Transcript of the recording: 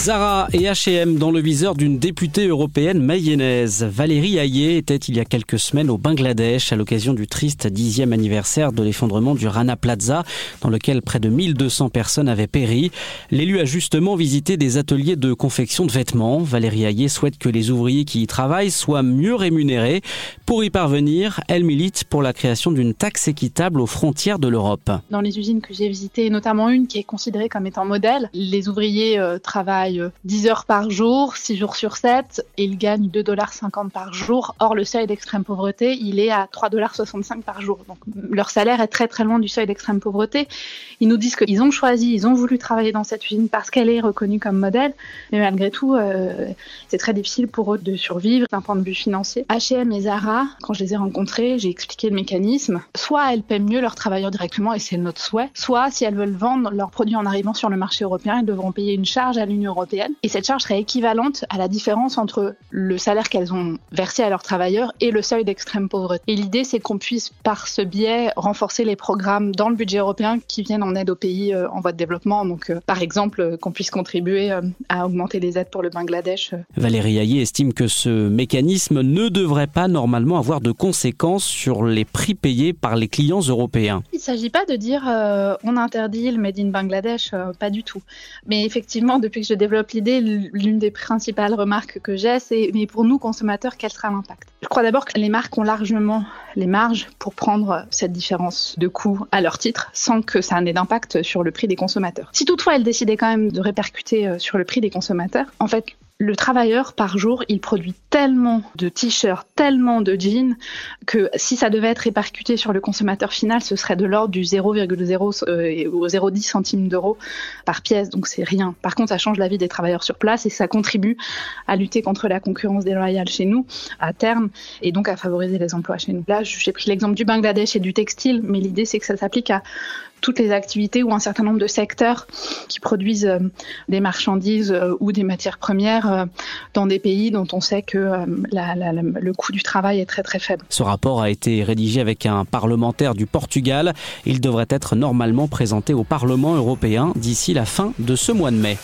Zara et H&M dans le viseur d'une députée européenne mayonnaise. Valérie Hayé était il y a quelques semaines au Bangladesh à l'occasion du triste dixième anniversaire de l'effondrement du Rana Plaza dans lequel près de 1200 personnes avaient péri. L'élu a justement visité des ateliers de confection de vêtements. Valérie Hayé souhaite que les ouvriers qui y travaillent soient mieux rémunérés. Pour y parvenir, elle milite pour la création d'une taxe équitable aux frontières de l'Europe. Dans les usines que j'ai visitées, notamment une qui est considérée comme étant modèle, les ouvriers euh, travaillent 10 heures par jour, 6 jours sur 7, et ils gagnent 2,50 dollars par jour. Or, le seuil d'extrême pauvreté, il est à 3,65 dollars par jour. Donc, leur salaire est très très loin du seuil d'extrême pauvreté. Ils nous disent qu'ils ont choisi, ils ont voulu travailler dans cette usine parce qu'elle est reconnue comme modèle, mais malgré tout, euh, c'est très difficile pour eux de survivre d'un point de vue financier. H&M et Zara, quand je les ai rencontrés, j'ai expliqué le mécanisme. Soit elles paient mieux leurs travailleurs directement, et c'est notre souhait, soit si elles veulent vendre leurs produits en arrivant sur le marché européen, elles devront payer une charge à l'Union européenne. Et cette charge serait équivalente à la différence entre le salaire qu'elles ont versé à leurs travailleurs et le seuil d'extrême pauvreté. Et l'idée, c'est qu'on puisse, par ce biais, renforcer les programmes dans le budget européen qui viennent en aide aux pays euh, en voie de développement. Donc, euh, par exemple, euh, qu'on puisse contribuer à augmenter les aides pour le Bangladesh. Valérie Hayé estime que ce mécanisme ne devrait pas normalement avoir de conséquences sur les prix payés par les clients européens. Il ne s'agit pas de dire on interdit le Made in Bangladesh, pas du tout. Mais effectivement, depuis que je développe l'idée, l'une des principales remarques que j'ai, c'est mais pour nous consommateurs, quel sera l'impact? Je crois d'abord que les marques ont largement les marges pour prendre cette différence de coût à leur titre sans que ça ait d'impact sur le prix des consommateurs. Si toutefois elles décidaient quand même de répercuter euh, sur le prix des consommateurs, en fait, le travailleur, par jour, il produit tellement de t-shirts, tellement de jeans, que si ça devait être répercuté sur le consommateur final, ce serait de l'ordre du 0,0 euh, ou 0,10 centimes d'euros par pièce. Donc c'est rien. Par contre, ça change la vie des travailleurs sur place et ça contribue à lutter contre la concurrence déloyale chez nous à terme et donc à favoriser les emplois chez nous. Là, j'ai pris l'exemple du Bangladesh et du textile, mais l'idée c'est que ça s'applique à toutes les activités ou un certain nombre de secteurs qui produisent euh, des marchandises euh, ou des matières premières euh, dans des pays dont on sait que le coût du travail est très très faible. Ce rapport a été rédigé avec un parlementaire du Portugal. Il devrait être normalement présenté au Parlement européen d'ici la fin de ce mois de mai.